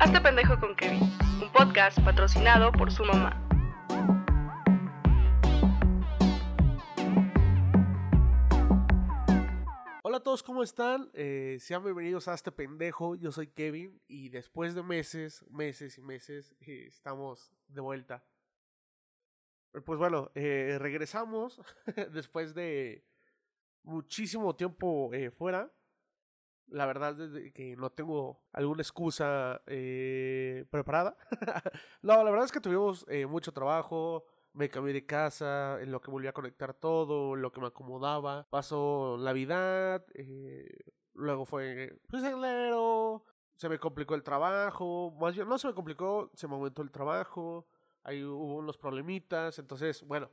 Hazte pendejo con Kevin, un podcast patrocinado por su mamá. Hola a todos, ¿cómo están? Eh, sean bienvenidos a este pendejo. Yo soy Kevin y después de meses, meses y meses, eh, estamos de vuelta. Eh, Pues bueno, regresamos después de muchísimo tiempo fuera. La verdad es de que no tengo alguna excusa eh, preparada. no, la verdad es que tuvimos eh, mucho trabajo. Me cambié de casa, en lo que volví a conectar todo, en lo que me acomodaba. Pasó Navidad, eh, luego fue pues enero, se me complicó el trabajo. Más bien, no se me complicó, se me aumentó el trabajo. Ahí hubo unos problemitas. Entonces, bueno,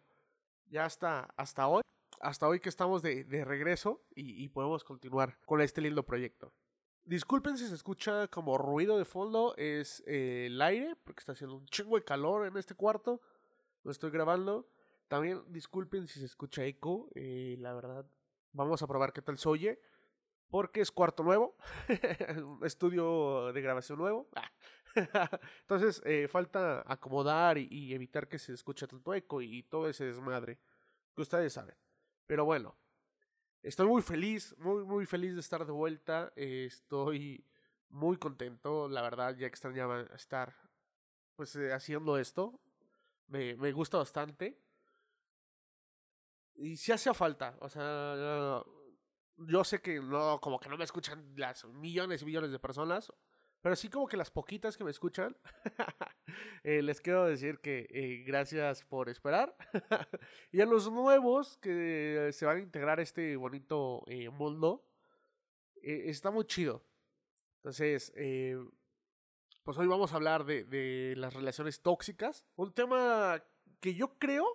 ya hasta, hasta hoy hasta hoy que estamos de, de regreso y, podemos continuar con este lindo proyecto. Disculpen si se escucha como ruido de fondo, es eh, el aire, porque está haciendo un chingo de calor en este cuarto, lo estoy grabando. También disculpen si se escucha eco, eh, la verdad, vamos a probar qué tal se oye, porque es cuarto nuevo, estudio de grabación nuevo. Entonces, eh, falta acomodar y, y, evitar que se escuche tanto eco y, y todo ese desmadre que ustedes saben. Pero bueno, estoy muy feliz, muy, muy feliz de estar de vuelta. Eh, estoy muy contento, la verdad, ya extrañaba estar pues eh, haciendo esto. Me, me gusta bastante. Y si hacía falta, o sea, yo sé que no, como que no me escuchan las millones y millones de personas, pero sí como que las poquitas que me escuchan, eh, les quiero decir que eh, gracias por esperar. y a los nuevos que se van a integrar a este bonito eh, mundo, está muy chido. Entonces, pues hoy vamos a hablar de, de las relaciones tóxicas. Un tema que yo creo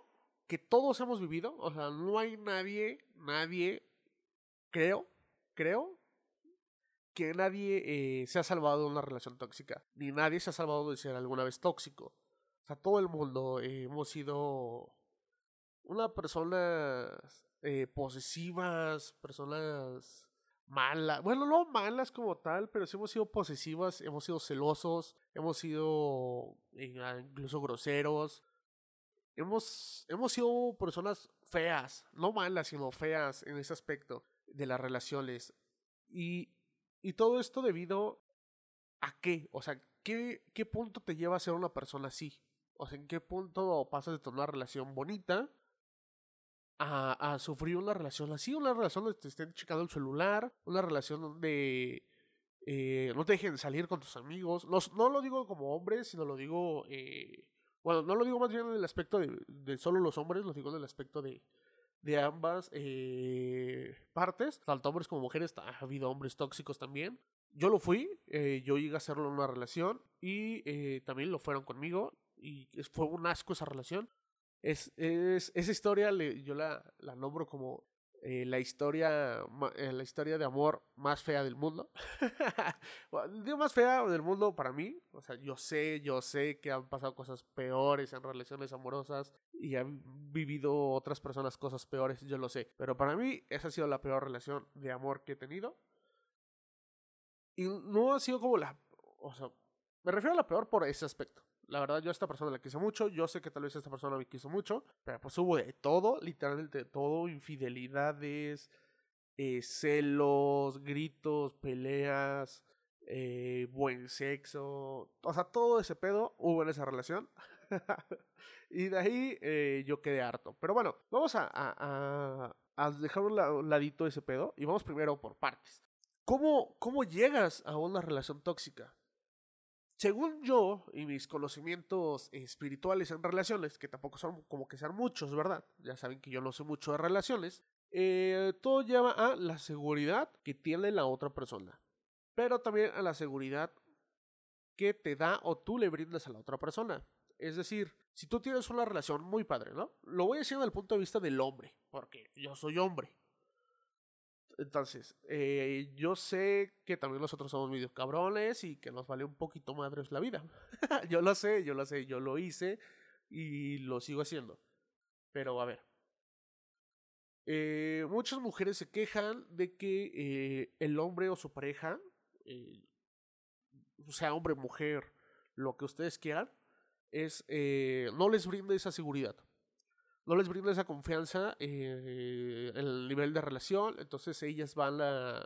que todos hemos vivido. O sea, no hay nadie, nadie, creo, creo, que nadie eh, se ha salvado de una relación tóxica, ni nadie se ha salvado de ser alguna vez tóxico. O sea, todo el mundo eh, hemos sido una personas eh, posesivas, personas malas, bueno, no malas como tal, pero sí hemos sido posesivas, hemos sido celosos, hemos sido incluso groseros. Hemos, hemos sido personas feas, no malas, sino feas en ese aspecto de las relaciones. Y y todo esto debido a qué? O sea, ¿qué, ¿qué punto te lleva a ser una persona así? O sea, ¿en qué punto pasas de tener una relación bonita a, a sufrir una relación así? Una relación donde te estén checando el celular, una relación donde eh, no te dejen salir con tus amigos. No, no lo digo como hombre, sino lo digo... Eh, bueno, no lo digo más bien en el aspecto de, de solo los hombres, lo digo en el aspecto de, de ambas eh, partes, tanto hombres como mujeres, ha habido hombres tóxicos también. Yo lo fui, eh, yo llegué a hacerlo en una relación y eh, también lo fueron conmigo y fue un asco esa relación. Es, es, esa historia yo la nombro como eh, la historia eh, la historia de amor más fea del mundo. Digo más fea del mundo para mí. O sea, yo sé, yo sé que han pasado cosas peores en relaciones amorosas y han vivido otras personas cosas peores, yo lo sé. Pero para mí esa ha sido la peor relación de amor que he tenido. Y no ha sido como la... O sea, me refiero a la peor por ese aspecto. La verdad, yo a esta persona la quise mucho. Yo sé que tal vez esta persona me quiso mucho. Pero pues hubo de todo, literalmente de todo. Infidelidades, eh, celos, gritos, peleas, eh, buen sexo. O sea, todo ese pedo hubo en esa relación. y de ahí eh, yo quedé harto. Pero bueno, vamos a, a, a dejar un, la, un ladito ese pedo. Y vamos primero por partes. ¿Cómo, ¿Cómo llegas a una relación tóxica? Según yo y mis conocimientos espirituales en relaciones, que tampoco son como que sean muchos, ¿verdad? Ya saben que yo no sé mucho de relaciones. Eh, todo lleva a la seguridad que tiene la otra persona, pero también a la seguridad que te da o tú le brindas a la otra persona. Es decir, si tú tienes una relación muy padre, ¿no? Lo voy a decir desde el punto de vista del hombre, porque yo soy hombre. Entonces, eh, yo sé que también nosotros somos medio cabrones y que nos vale un poquito madres la vida. yo lo sé, yo lo sé, yo lo hice y lo sigo haciendo. Pero a ver. Eh, muchas mujeres se quejan de que eh, el hombre o su pareja sea hombre, mujer, lo que ustedes quieran, es no les brinda esa seguridad. No les brinda esa confianza eh, el nivel de relación. Entonces ellas van a,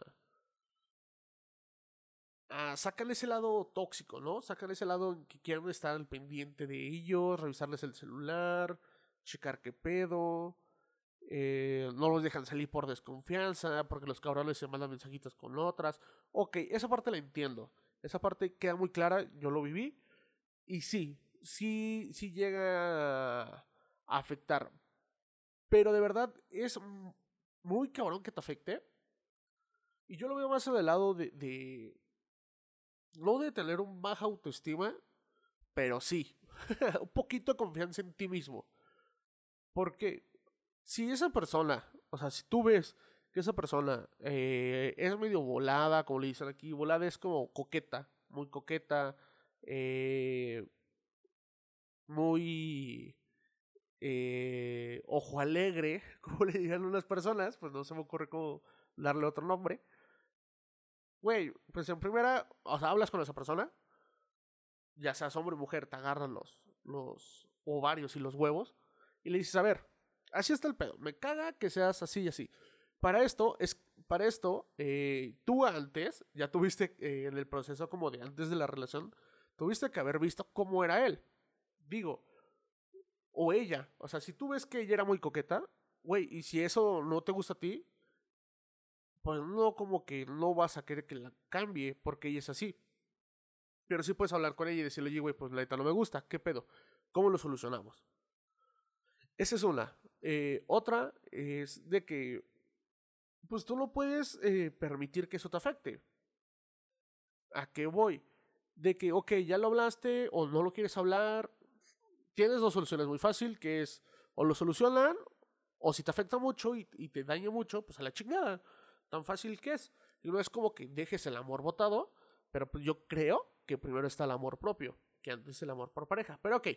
sacan ese lado tóxico, ¿no? Sacan ese lado en que quieren estar al pendiente de ellos, revisarles el celular, checar qué pedo. Eh, no los dejan salir por desconfianza, porque los cabrones se mandan mensajitos con otras. Ok, esa parte la entiendo.Esa parte queda muy clara, yo lo viví. Y sí, sí, sí llega afectar. Pero de verdad es muy cabrón que te afecte. Y yo lo veo más del lado de, de no de tener un baja autoestima, pero sí, un poquito de confianza en ti mismo. Porque si esa persona, o sea, si tú ves que esa persona eh, es medio volada, como le dicen aquí, volada es como coqueta, muy coqueta, eh, muy eh, ojo alegre, como le digan unas personas, pues no se me ocurre cómo darle otro nombre. Güey, pues en primera, o sea, hablas con esa persona, ya seas hombre o mujer, te agarran los, los ovarios y los huevos, y le dices, a ver, así está el pedo. Me caga que seas así y así. Para esto, es, para esto eh, tú antes, ya tuviste eh, en el proceso como de antes de la relación, tuviste que haber visto cómo era él. Digo, o ella. O sea, si tú ves que ella era muy coqueta, güey, y si eso no te gusta a ti, pues no como que no vas a querer que la cambie porque ella es así. Pero sí puedes hablar con ella y decirle, oye, güey, pues la neta no me gusta, ¿qué pedo? ¿Cómo lo solucionamos? Esa es una. Eh, otra es de que, pues tú no puedes eh, permitir que eso te afecte. ¿A qué voy? De que, ok, ya lo hablaste o no lo quieres hablar. Tienes dos soluciones muy fácil, que es o lo solucionan, o si te afecta mucho y, te daña mucho, pues a la chingada. Tan fácil que es. Y no es como que dejes el amor botado, pero pues yo creo que primero está el amor propio, que antes el amor por pareja. Pero ok,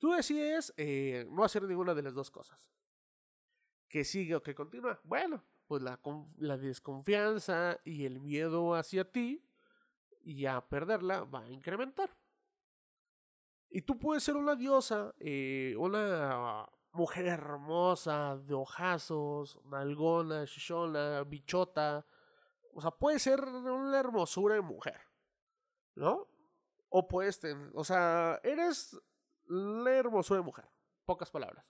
Tú decides eh, no hacer ninguna de las dos cosas. Que sigue o que continúa. Bueno, pues la, la desconfianza y el miedo hacia ti y a perderla va a incrementar. Y tú puedes ser una diosa, eh, una mujer hermosa, de ojazos, nalgona, shishona, bichota. O sea, puede ser una hermosura de mujer, ¿no? O puedes tener, o sea, eres la hermosura de mujer. Pocas palabras.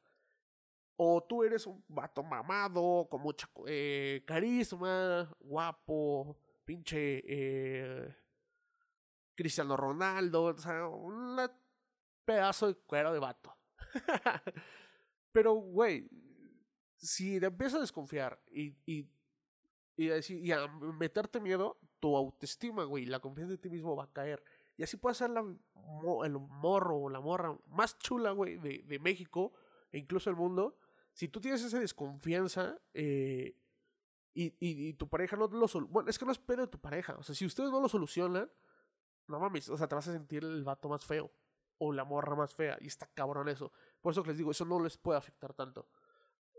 O tú eres un vato mamado, con mucha eh, carisma, guapo, pinche eh, Cristiano Ronaldo, o sea, un pedazo de cuero de vato. Pero, güey, si empiezas a desconfiar y, y, y, a y a meterte miedo, tu autoestima, güey, la confianza en ti mismo va a caer. Y así puede ser la, el morro o la morra más chula, güey, de, de, México e incluso el mundo. Si tú tienes esa desconfianza eh, y, y, y, tu pareja no lo soluciona. Bueno, es que no es pedo de tu pareja. O sea, si ustedes no lo solucionan, no mames, o sea, te vas a sentir el vato más feo o la morra más fea. Y está cabrón eso. Por eso que les digo, eso no les puede afectar tanto.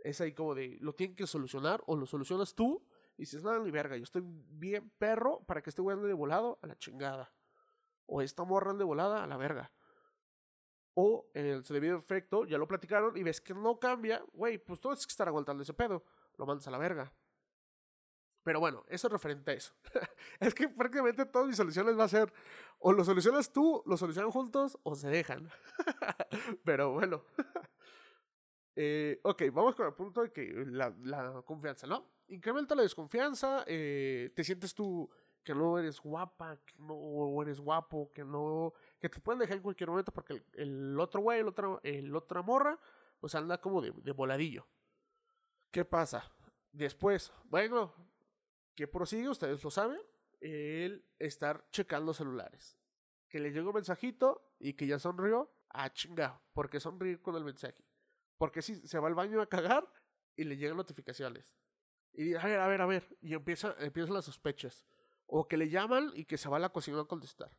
Es ahí como de, lo tienen que solucionar o lo solucionas tú y dices, nada, ni verga, yo estoy bien perro para que este güey ande de volado a la chingada o esta morra de volada a la verga. O el debido efecto, ya lo platicaron y ves que no cambia, güey, pues tú tienes que estar aguantando ese pedo. Lo mandas a la verga. Pero bueno, eso es referente a eso. es que prácticamente todas mis soluciones va a ser o lo solucionas tú, lo solucionan juntos o se dejan. Pero bueno. eh, ok, vamos con el punto de que la, confianza, ¿no? Incrementa la desconfianza, eh, te sientes tú que no eres guapa, que no eres guapo, que no, que te pueden dejar en cualquier momento porque el, otro güey, el otro, el otra morra, pues anda como de, de voladillo. ¿Qué pasa? Después, bueno, ¿qué prosigue? Ustedes lo saben, el estar checando celulares. Que le llegó un mensajito y que ya sonrió, ah, chinga, ¿por qué con el mensaje? Porque si se va al baño a cagar y le llegan notificaciones. Y a ver, a ver, a ver, y empieza, empiezan las sospechas. O que le llaman y que se va a la cocina a contestar.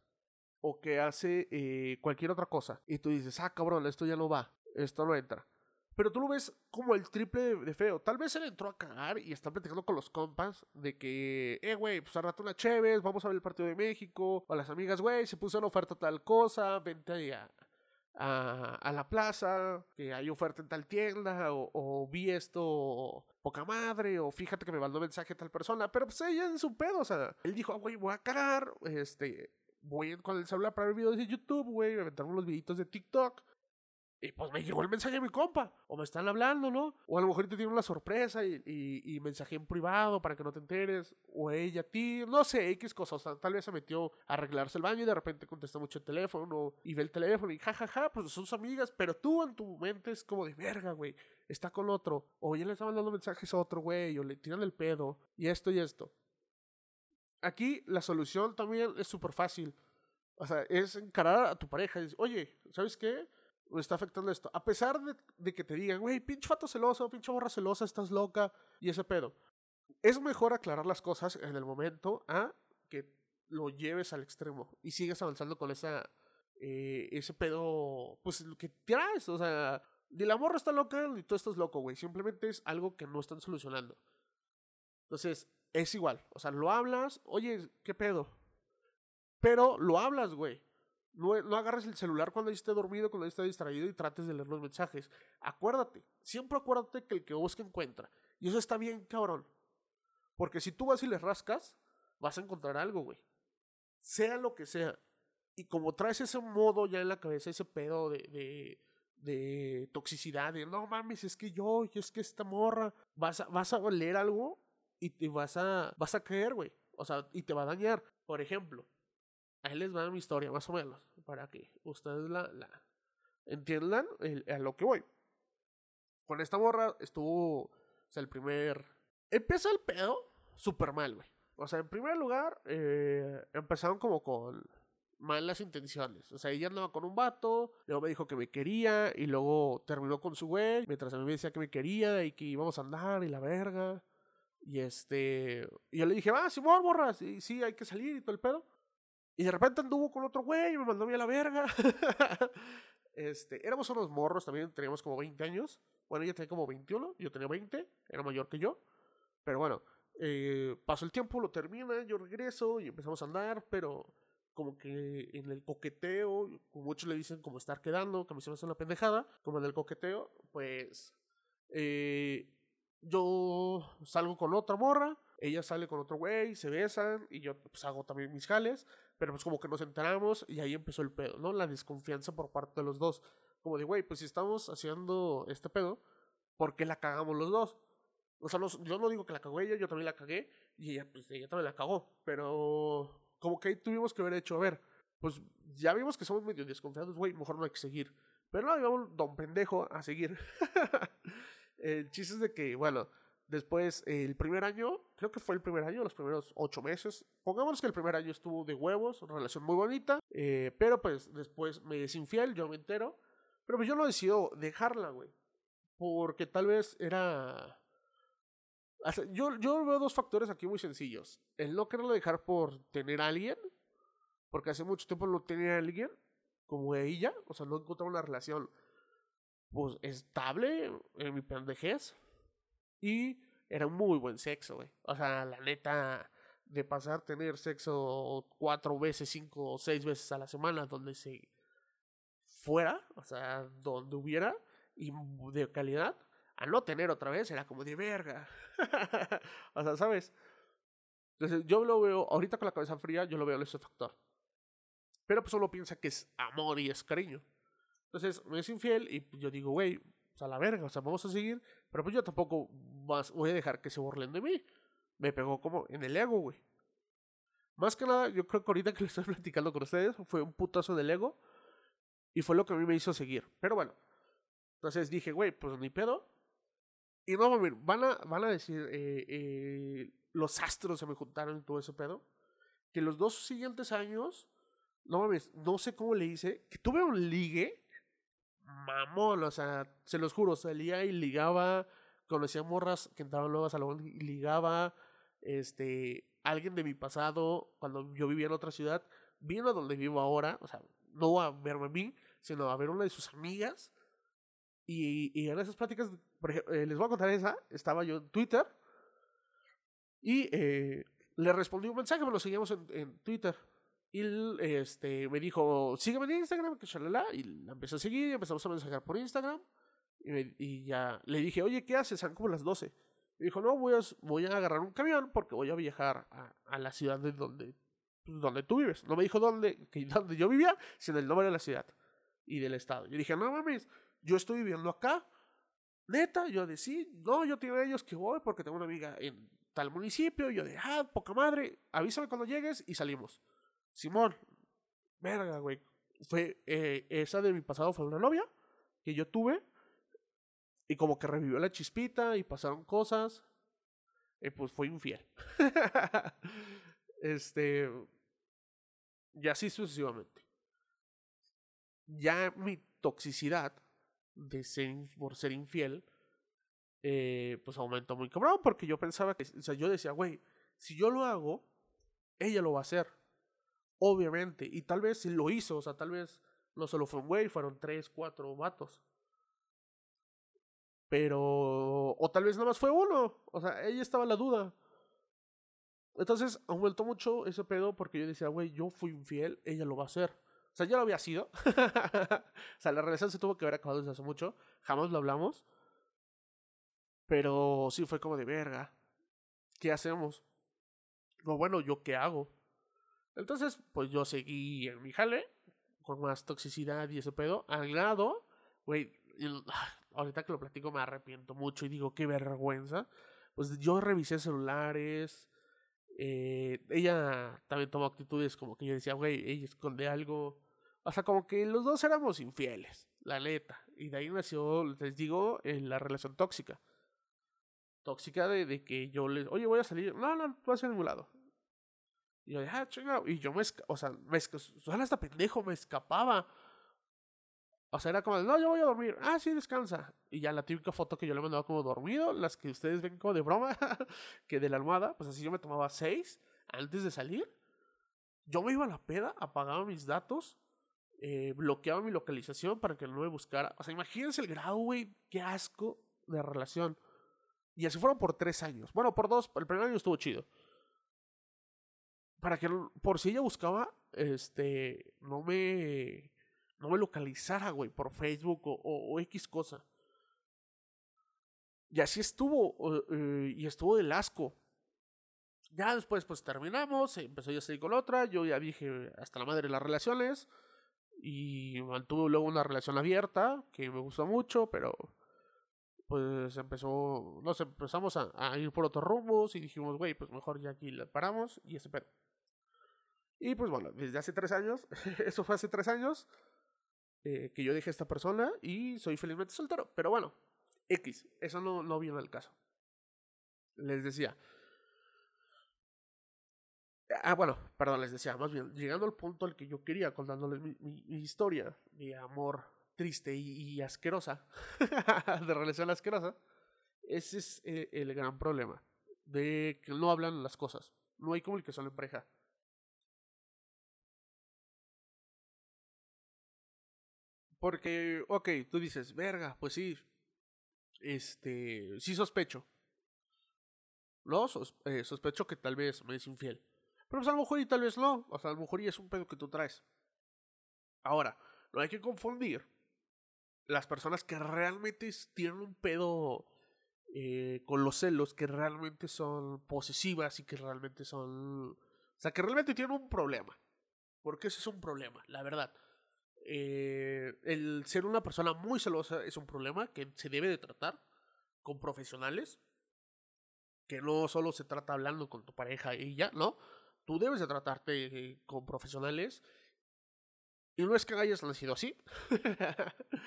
O que hace eh, cualquier otra cosa. Y tú dices, ah, cabrón, esto ya no va. Esto no entra. Pero tú lo ves como el triple de, feo. Tal vez él entró a cagar y está platicando con los compas de que, eh, güey, pues al rato una Chévez, vamos a ver el partido de México. O las amigas, güey, se puso una oferta tal cosa, vente ahí a, a, la plaza, que hay oferta en tal tienda, o, o, vi esto poca madre, o fíjate que me mandó mensaje a tal persona, pero pues ella en su pedo, o sea, él dijo, ah, güey, voy a cagar, este, voy con el celular para ver videos de YouTube, güey, me aventaron unos videitos de TikTok, y pues me llegó el mensaje de mi compa. O me están hablando, ¿no? O a lo mejor te tiene una sorpresa y, y, mensaje en privado para que no te enteres. O ella a ti. No sé, X cosas. O sea, tal vez se metió a arreglarse el baño y de repente contesta mucho el teléfono. Y ve el teléfono y jajaja, ja, ja, pues son sus amigas. Pero tú en tu mente es como de verga, güey. Está con otro. O ya le está mandando mensajes a otro güey. O le tiran el pedo. Y esto y esto. Aquí la solución también es súper fácil. O sea, es encarar a tu pareja y decir, oye, ¿sabes qué? Me está afectando esto. A pesar de, que te digan, güey, pinche fato celoso, pinche borra celosa, estás loca y ese pedo. Es mejor aclarar las cosas en el momento a que lo lleves al extremo y sigas avanzando con esa, eh, ese pedo, pues lo que traes. O sea, ni la morra está loca ni tú estás loco, güey. Simplemente es algo que no están solucionando. Entonces, es igual. O sea, lo hablas, oye, ¿qué pedo? Pero lo hablas, güey. No, no, agarres el celular cuando esté dormido, cuando esté distraído y trates de leer los mensajes. Acuérdate, siempre acuérdate que el que busca encuentra. Y eso está bien, cabrón. Porque si tú vas y le rascas, vas a encontrar algo, güey. Sea lo que sea. Y como traes ese modo ya en la cabeza, ese pedo de, de, toxicidad, de no mames, es que yo, es que esta morra, vas a, vas a leer algo y te vas a, vas a caer, güey. O sea, y te va a dañar. Por ejemplo, ahí les va mi historia, más o menos, para que ustedes la, entiendan a lo que voy. Con esta morra estuvo, o sea, el primer... Empieza el pedo súper mal, güey. O sea, en primer lugar, eh, empezaron como con malas intenciones. O sea, ella andaba con un vato, luego me dijo que me quería y luego terminó con su güey, mientras a mí me decía que me quería y que íbamos a andar y la verga. Y este, y yo le dije, va, Simón, morra, sí, sí, hay que salir y todo el pedo. Y de repente anduvo con otro güey me mandó a la verga. este, éramos unos morros también, teníamos como 20 años. Bueno, ella tenía como 21, yo tenía 20, era mayor que yo. Pero bueno, eh, pasó el tiempo, lo termina, yo regreso y empezamos a andar, pero como que en el coqueteo, como muchos le dicen como estar quedando, que a mí se me hace una pendejada, como en el coqueteo, pues eh, yo salgo con otra morra, ella sale con otro güey, se besan y yo pues hago también mis jales, pero pues como que nos enteramos y ahí empezó el pedo, ¿no? La desconfianza por parte de los dos. Como de, güey, pues si estamos haciendo este pedo, ¿por qué la cagamos los dos? O sea, yo no digo que la cagó ella, yo también la cagué y ella, pues ella también la cagó, pero como que ahí tuvimos que haber hecho, a ver, pues ya vimos que somos medio desconfiados, güey, mejor no hay que seguir. Pero no, digamos, don pendejo a seguir. el chiste es de que, bueno, Después, el primer año, creo que fue el primer año, los primeros ocho meses. Pongamos que el primer año estuvo de huevos, una relación muy bonita. Eh, pero pues después me desinfiel, yo me entero. Pero pues yo no decido dejarla, güey. Porque tal vez era. Yo, yo veo dos factores aquí muy sencillos. El no quererla dejar por tener a alguien. Porque hace mucho tiempo no tenía a alguien como ella. O sea, no encontraba una relación pues estable en mi pendejez. Y era un muy buen sexo, güey. O sea, la neta, de pasar a tener sexo cuatro veces, cinco o seis veces a la semana, donde se fuera, o sea, donde hubiera, y de calidad, a no tener otra vez, era como de verga. o sea, ¿sabes? Entonces, yo lo veo, ahorita con la cabeza fría, yo lo veo ese factor. Pero pues solo piensa que es amor y es cariño. Entonces, me es infiel y yo digo, güey, a la verga, o sea, vamos a seguir, pero pues yo tampoco voy a dejar que se burlen de mí. Me pegó como en el ego, güey. Más que nada, yo creo que ahorita que lo estoy platicando con ustedes, fue un putazo del ego. Y fue lo que a mí me hizo seguir. Pero bueno. Entonces dije, güey, pues ni pedo. Y no, van a, van a decir, eh, eh, los astros se me juntaron y todo ese pedo. Que los dos siguientes años, no mames, no sé cómo le hice, que tuve un ligue mamón, o sea, se los juro, salía y ligaba, conocía morras que entraban nuevas a salón y ligaba, este, alguien de mi pasado, cuando yo vivía en otra ciudad, vino a donde vivo ahora, o sea, no a verme a mí, sino a ver una de sus amigas, Y, y en esas pláticas, por ejemplo, eh, les voy a contar esa, estaba yo en Twitter y eh, le respondí un mensaje, me lo seguíamos en, en Twitter. Y este, me dijo, sígueme en Instagram, que shalala. Y la empecé a seguir, empezamos a mensajear por Instagram. Y, ya le dije, oye, ¿qué haces? Eran como las 12. Me dijo, no, voy a, voy a agarrar un camión porque voy a viajar a, a la ciudad de donde, pues, donde tú vives. No me dijo dónde, que, dónde yo vivía, sino el nombre de la ciudad y del estado. Yo dije, no mames, yo estoy viviendo acá. Neta, yo de sí, no, yo tengo ellos que voy porque tengo una amiga en tal municipio. Yo de, ah, poca madre, avísame cuando llegues y salimos. Simón, verga, güey. Fue, eh, esa de mi pasado fue una novia que yo tuve. Y como que revivió la chispita y pasaron cosas. Y pues fue infiel. este. Y así sucesivamente. Ya mi toxicidad de ser, por ser infiel. eh, pues aumentó muy cabrón. Porque yo pensaba que. O sea, yo decía, güey, si yo lo hago, ella lo va a hacer. Obviamente. Y tal vez lo hizo. O sea, tal vez no solo fue un güey, fueron tres, cuatro vatos. Pero. O tal vez nada más fue uno. O sea, ella estaba la duda. Entonces aumentó mucho ese pedo porque yo decía, güey, yo fui infiel, ella lo va a hacer. O sea, ya lo había sido. o sea, la relación se tuvo que haber acabado desde hace mucho. Jamás lo hablamos. Pero sí fue como de verga. ¿Qué hacemos? No, bueno, ¿yo qué hago? Entonces, pues yo seguí en mi jale. Con más toxicidad y ese pedo. Al grado, güey, ahorita que lo platico me arrepiento mucho y digo, qué vergüenza. Pues yo revisé celulares. eh, ella también tomó actitudes como que yo decía, güey, ella esconde algo. O sea, como que los dos éramos infieles, la neta. Y de ahí nació, les digo, eh, la relación tóxica. Tóxica de, de que yo les, oye, voy a salir. No, no, no vas a ningún lado. Y yo ah, chingado. Y yo me, o sea, me suena hasta pendejo, me escapaba. O sea, era como, no, yo voy a dormir. Ah, sí, descansa. Y ya la típica foto que yo le mandaba como dormido, las que ustedes ven como de broma, que de la almohada, pues así yo me tomaba seis antes de salir. Yo me iba a la peda, apagaba mis datos, eh, bloqueaba mi localización para que no me buscara. O sea, imagínense el grado, güey, qué asco de relación. Y así fueron por tres años. Bueno, por dos, el primer año estuvo chido. Para que, por si ella buscaba, este, no me, no me localizara, güey, por Facebook o, X cosa. Y así estuvo, eh, y estuvo del asco. Ya después, pues terminamos, empezó ya a salir con otra, yo ya dije hasta la madre de las relaciones, y mantuve luego una relación abierta, que me gustó mucho, pero pues empezó, nos empezamos a, a ir por otros rumbos, y dijimos, güey, pues mejor ya aquí la paramos, y ese pedo. Y pues bueno, desde hace tres años, eso fue hace tres años, eh, que yo dejé a esta persona, y soy felizmente soltero, pero bueno, X, eso no, no viene al caso. Les decía, Ah, bueno, perdón, les decía, más bien, llegando al punto al que yo quería, contándoles mi, mi- mi historia de amor triste y, y asquerosa, de relación asquerosa, ese es eh, el gran problema, de que no hablan las cosas, no hay comunicación en pareja. Porque, ok, tú dices, verga, pues sí, este, sí sospecho. No, eh, sospecho que tal vez me es infiel. Pero pues a lo mejor y tal vez no. O sea, a lo mejor y es un pedo que tú traes. Ahora, no hay que confundir las personas que realmente tienen un pedo eh, con los celos, que realmente son posesivas y que realmente son... O sea, que realmente tienen un problema. Porque ese es un problema, la verdad. Eh, el ser una persona muy celosa es un problema que se debe de tratar con profesionales. Que no solo se trata hablando con tu pareja y ya, ¿no? Tú debes de tratarte eh, con profesionales. Y no es que hayas nacido así.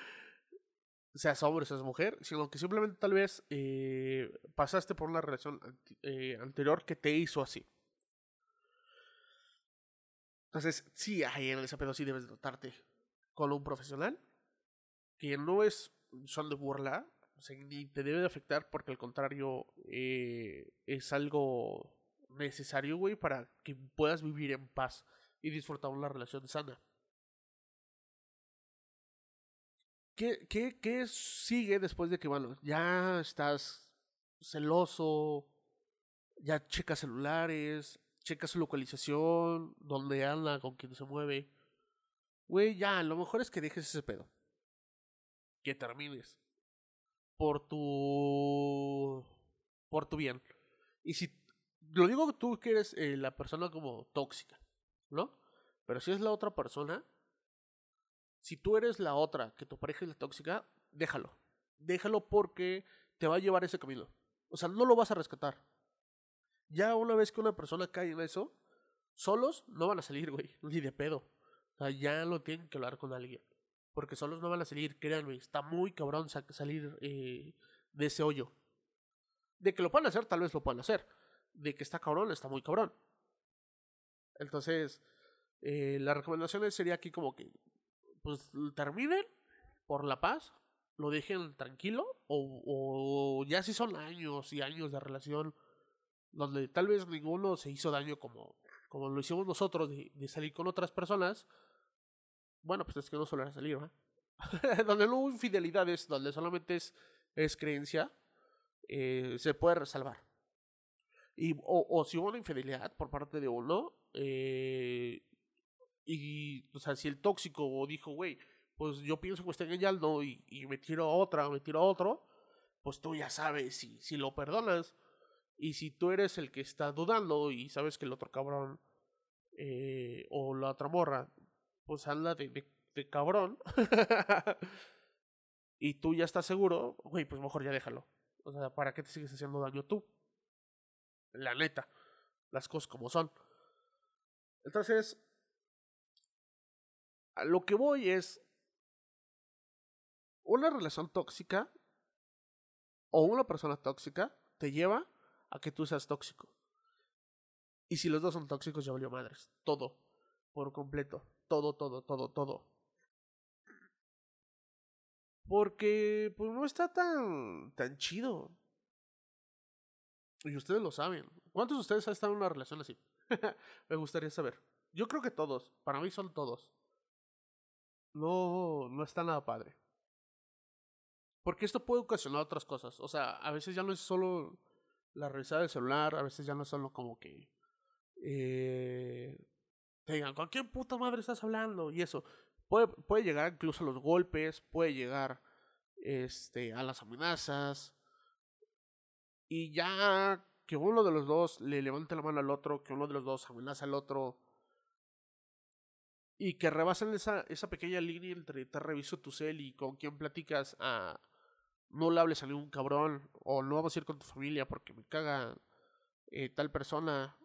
seas hombre, seas mujer, sino que simplemente tal vez eh, pasaste por una relación anterior que te hizo así. Entonces, sí, ahí en ese pedo sí debes de tratarte con un profesional que no es son de burla, o sea, ni te debe de afectar porque al contrario eh, es algo necesario, güey, para que puedas vivir en paz y disfrutar una relación sana. ¿Qué, qué, ¿Qué sigue después de que, bueno, ya estás celoso, ya checas celulares, checas su localización, dónde anda, con quién se mueve? Güey, ya, lo mejor es que dejes ese pedo. Que termines. Por tu. Por tu bien. Y si. Lo digo tú que eres eh, la persona como tóxica, ¿no? Pero si es la otra persona. Si tú eres la otra, que tu pareja es la tóxica, déjalo. Déjalo porque te va a llevar ese camino. O sea, no lo vas a rescatar. Ya una vez que una persona cae en eso, solos no van a salir, güey. Ni de pedo. O sea, ya lo tienen que hablar con alguien. Porque solos no van a salir, créanme. Está muy cabrón salir eh, de ese hoyo. De que lo puedan hacer, tal vez lo puedan hacer. De que está cabrón, está muy cabrón. Entonces, eh, la recomendación sería aquí como que, pues, terminen por la paz, lo dejen tranquilo, o, ya si son años y años de relación, donde tal vez ninguno se hizo daño como, como lo hicimos nosotros, de salir con otras personas, bueno, pues es que no suele salir, ¿no? donde no hubo infidelidades, donde solamente es, es creencia, eh, se puede salvar. Y, o, o, si hubo una infidelidad por parte de uno, eh, y, o sea, si el tóxico dijo, güey, pues yo pienso que está engañando y, y me tiro a otra, me tiro a otro, pues tú ya sabes si, si lo perdonas. Y si tú eres el que está dudando y sabes que el otro cabrón eh, o la otra morra pues anda de, cabrón. y tú ya estás seguro, güey, pues mejor ya déjalo. O sea, ¿para qué te sigues haciendo daño tú? La neta, las cosas como son. Entonces, a lo que voy es, una relación tóxica o una persona tóxica te lleva a que tú seas tóxico. Y si los dos son tóxicos, ya valió madres. Todo. Por completo todo, todo, todo, todo. Porque pues no está tan tan chido. Y ustedes lo saben. ¿Cuántos de ustedes han estado en una relación así? Me gustaría saber. Yo creo que todos. Para mí son todos. No, no está nada padre. Porque esto puede ocasionar otras cosas. O sea, a veces ya no es solo la revisada del celular, a veces ya no es solo como que eh, te digan, ¿con quién puta madre estás hablando? Y eso. Puede, puede llegar incluso a los golpes, puede llegar este, a las amenazas. Y ya que uno de los dos le levante la mano al otro, que uno de los dos amenaza al otro. Y que rebasen esa, esa pequeña línea entre te reviso tu cel y con quién platicas a no le hables a ningún cabrón o no vamos a ir con tu familia porque me caga eh, tal persona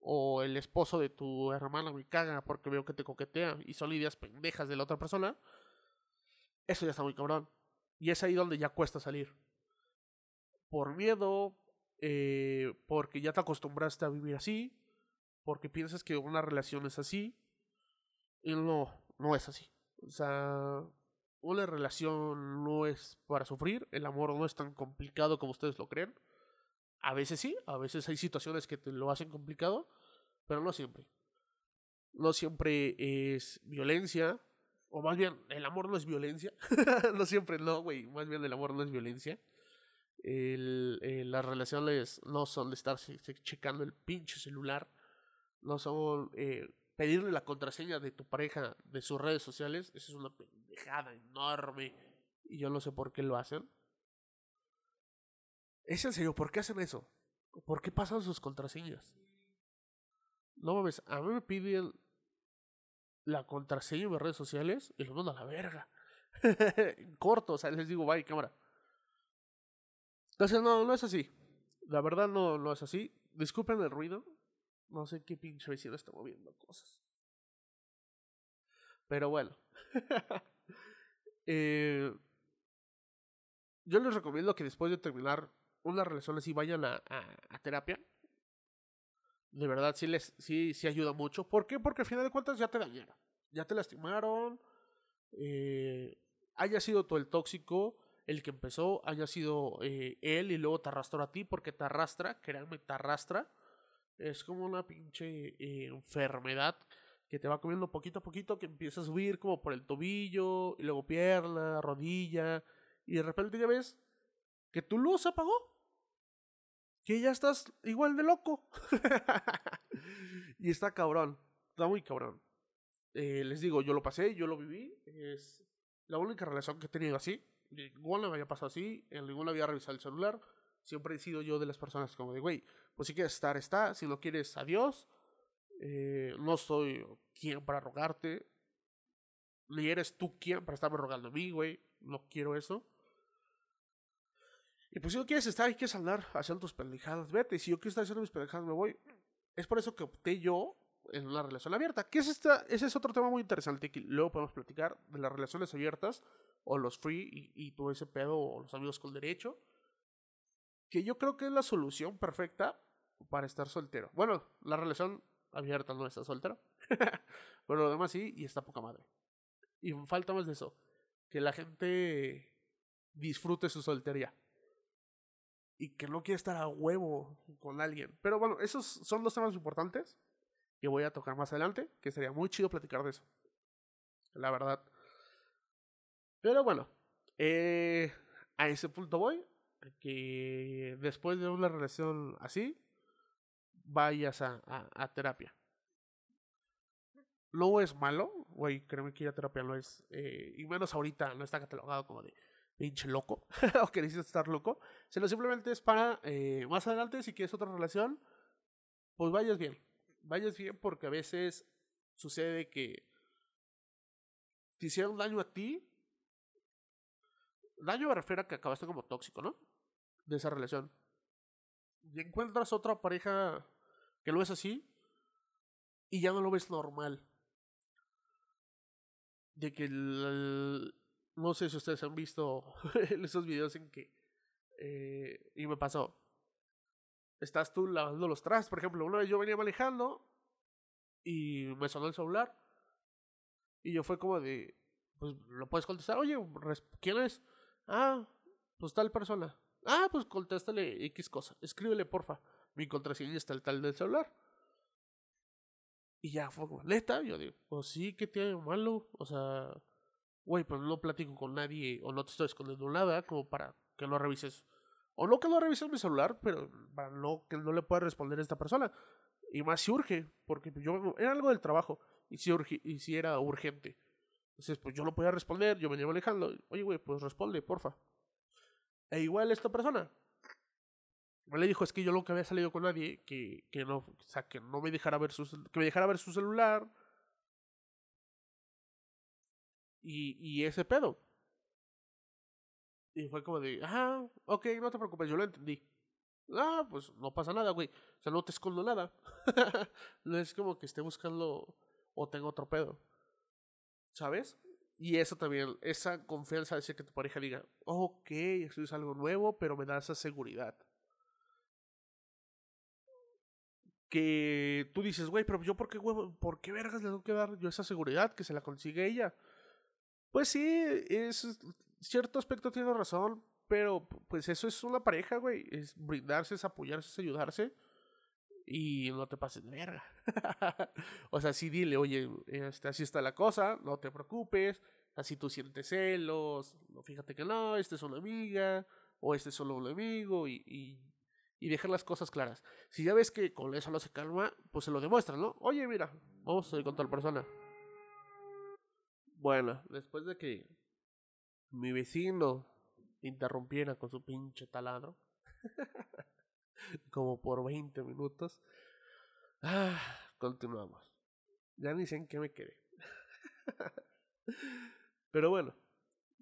o el esposo de tu hermana me caga porque veo que te coquetea y son ideas pendejas de la otra persona, eso ya está muy cabrón. Y es ahí donde ya cuesta salir. Por miedo, eh, porque ya te acostumbraste a vivir así, porque piensas que una relación es así, y no, no es así. O sea, una relación no es para sufrir, el amor no es tan complicado como ustedes lo creen. A veces sí, a veces hay situaciones que te lo hacen complicado, pero no siempre. No siempre es violencia, o más bien, el amor no es violencia. no siempre, no, güey, más bien el amor no es violencia. Eh, las relaciones no son de estar checando el pinche celular, no son eh, pedirle la contraseña de tu pareja de sus redes sociales, eso es una pendejada enorme y yo no sé por qué lo hacen. Es en serio, ¿por qué hacen eso? ¿Por qué pasan sus contraseñas? No mames, a mí me piden la contraseña de mis redes sociales y lo mando a la verga. Corto, o sea, les digo, bye, cámara. Entonces, no, no es así. La verdad, no, no es así. Disculpen el ruido. No sé qué pinche vecino está moviendo cosas. Pero bueno. eh, yo les recomiendo que después de terminar una relación así vayan a, a, a, terapia. De verdad, sí les sí, sí ayuda mucho. ¿Por qué? Porque al final de cuentas ya te dañaron. Ya te lastimaron. Eh, haya sido tú el tóxico, el que empezó, haya sido eh, él y luego te arrastró a ti porque te arrastra, créanme, te arrastra. Es como una pinche eh, enfermedad que te va comiendo poquito a poquito, que empieza a subir como por el tobillo, y luego pierna, rodilla, y de repente ya ves que tu luz se apagó. Que ya estás igual de loco. y está cabrón, está muy cabrón. Eh, les digo, yo lo pasé, yo lo viví, es la única relación que he tenido así. Ninguna me había pasado así, en ninguna había revisado el celular. Siempre he sido yo de las personas como de, güey, pues si quieres estar, está. Si no quieres, adiós. Eh, no soy quien para rogarte. Ni eres tú quien para estarme rogando a mí, güey. No quiero eso. Y pues si no quieres estar y quieres andar haciendo tus pendejadas, vete. Si yo quiero estar haciendo mis pendejadas, me voy. Es por eso que opté yo en una relación abierta. ¿Qué es esta? Ese es otro tema muy interesante que luego podemos platicar de las relaciones abiertas o los free y, y todo ese pedo o los amigos con derecho que yo creo que es la solución perfecta para estar soltero. Bueno, la relación abierta no está soltero, pero lo demás sí y está poca madre. Y falta más de eso, que la gente disfrute su soltería y que no quiera estar a huevo con alguien. Pero bueno, esos son los temas importantes que voy a tocar más adelante, que sería muy chido platicar de eso. La verdad. Pero bueno, eh, a ese punto voy que después de una relación así, vayas a, a, terapia. No es malo, güey, créeme que ir a terapia no es, eh, y menos ahorita no está catalogado como de pinche loco, o que necesitas estar loco, sino simplemente es para eh, más adelante, si quieres otra relación, pues vayas bien, vayas bien porque a veces sucede que te hicieron daño a ti, daño me refiero a que acabaste como tóxico, ¿no? de esa relación. Y encuentras otra pareja que lo es así y ya no lo ves normal. De que no sé si ustedes han visto esos videos en que eh, y me pasó. Estás tú lavando los trastes, por ejemplo, una vez yo venía manejando y me sonó el celular y yo fue como de pues lo puedes contestar, "Oye, ¿quién es?" "Ah, pues tal persona." Ah, pues contéstale X cosa. Escríbele, porfa. Mi contraseña está el tal del celular. Y ya fue como, ¿neta? Yo digo, pues sí, ¿qué tiene malo? O sea, güey, pues no platico con nadie o no te estoy escondiendo nada como para que no revises. O no que no revises mi celular, pero para no que no le pueda responder a esta persona. Y más si urge, porque yo era algo del trabajo y si, urge, y si era urgente. Entonces, pues yo no podía responder, yo venía manejando. Oye, güey, pues responde, porfa. E igual esta persona. Me le dijo, es que yo nunca había salido con nadie que, que no, o sea, que no me dejara ver su, que me dejara ver su celular. Y, ese pedo. Y fue como de, ah, ok, no te preocupes, yo lo entendí. Ah, pues no pasa nada, güey. O sea, no te escondo nada. no es como que esté buscando o tengo otro pedo. ¿Sabes? Y eso también, esa confianza de que tu pareja diga, ok, esto es algo nuevo, pero me da esa seguridad. Que tú dices, güey, pero yo por qué huevo, por qué vergas le tengo que dar yo esa seguridad que se la consigue ella. Pues sí, es cierto aspecto tiene razón, pero pues eso es una pareja, güey, es brindarse, es apoyarse, es ayudarse y no te pases de verga. o sea, sí dile, oye, este, así está la cosa, no te preocupes, así tú sientes celos, no, fíjate que no, este es una amiga, o este es solo un amigo, y, y, dejar las cosas claras. Si ya ves que con eso no se calma, pues se lo demuestra, ¿no? Oye, mira, vamos a ir con tal persona. Bueno, después de que mi vecino interrumpiera con su pinche taladro. como por 20 minutos. Ah, continuamos. Ya ni sé en qué me quedé. Pero bueno,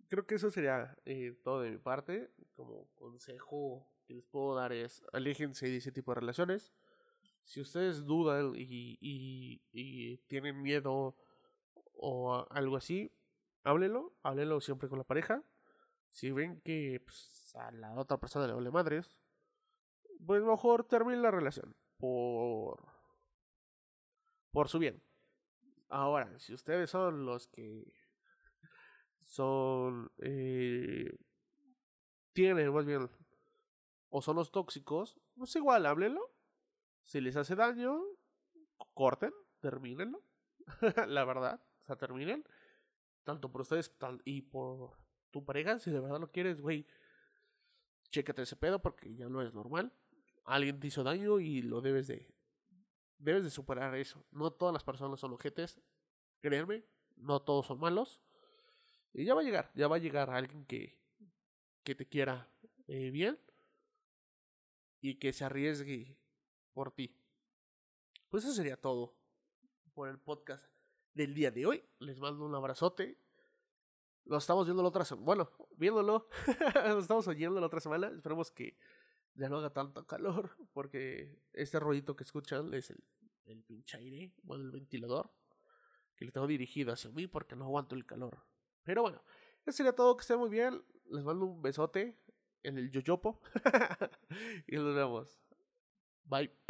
creo que eso sería eh, todo de mi parte. Como consejo que les puedo dar es, aléjense de ese tipo de relaciones. Si ustedes dudan y, y, y tienen miedo o algo así, háblenlo, háblenlo siempre con la pareja. Si ven que pues, a la otra persona le duele madres, pues mejor termine la relación. Por. Por su bien. Ahora, si ustedes son los que son. Eh, tienen más bien. O son los tóxicos, pues igual háblenlo. Si les hace daño, corten, termínenlo. la verdad. O sea, terminen. Tanto por ustedes y por tu pareja. Si de verdad lo quieres, güey. Chécate ese pedo porque ya no es normal. Alguien te hizo daño y lo debes de. Debes de superar eso. No todas las personas son ojetes. Créanme. No todos son malos. Y ya va a llegar. Ya va a llegar alguien que. Que te quiera eh, bien. Y que se arriesgue por ti. Pues eso sería todo por el podcast del día de hoy. Les mando un abrazote. Lo estamos viendo la otra semana. Bueno, viéndolo. lo estamos oyendo la otra semana. Esperemos que ya no haga tanto calor. Porque este ruidito que escuchan es el, el pinche aire. O el ventilador. Que le tengo dirigido hacia mí porque no aguanto el calor. Pero bueno, eso sería todo. Que esté muy bien. Les mando un besote en el yoyopo. y nos vemos. Bye.